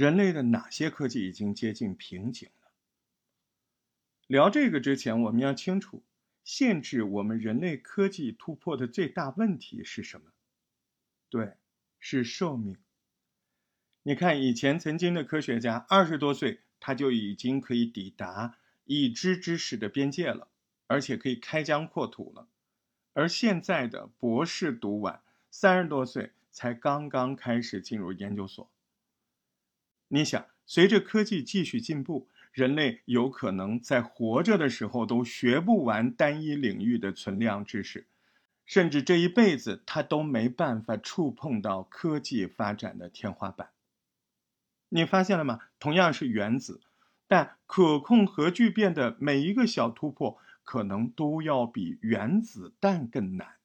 人类的哪些科技已经接近瓶颈了？聊这个之前，我们要清楚，限制我们人类科技突破的最大问题是什么？对，是寿命。你看，以前曾经的科学家，二十多岁他就已经可以抵达已知知识的边界了，而且可以开疆扩土了。而现在的博士读完，三十多岁才刚刚开始进入研究所。你想，随着科技继续进步，人类有可能在活着的时候都学不完单一领域的存量知识，甚至这一辈子他都没办法触碰到科技发展的天花板。你发现了吗？同样是原子，但可控核聚变的每一个小突破，可能都要比原子弹更难。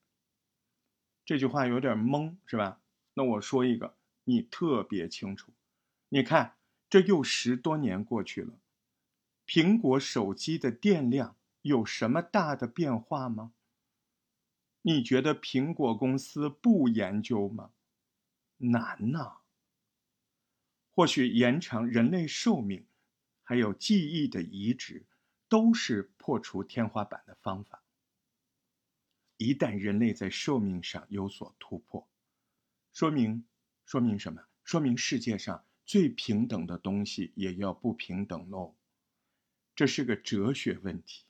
这句话有点懵，是吧？那我说一个，你特别清楚。你看，这又十多年过去了，苹果手机的电量有什么大的变化吗？你觉得苹果公司不研究吗？难呐。或许延长人类寿命，还有记忆的移植，都是破除天花板的方法。一旦人类在寿命上有所突破，说明说明什么？说明世界上最平等的东西也要不平等喽。这是个哲学问题。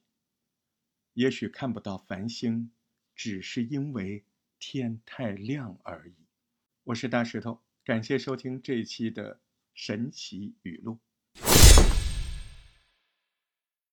也许看不到繁星，只是因为天太亮而已。我是大石头，感谢收听这一期的。神奇语录。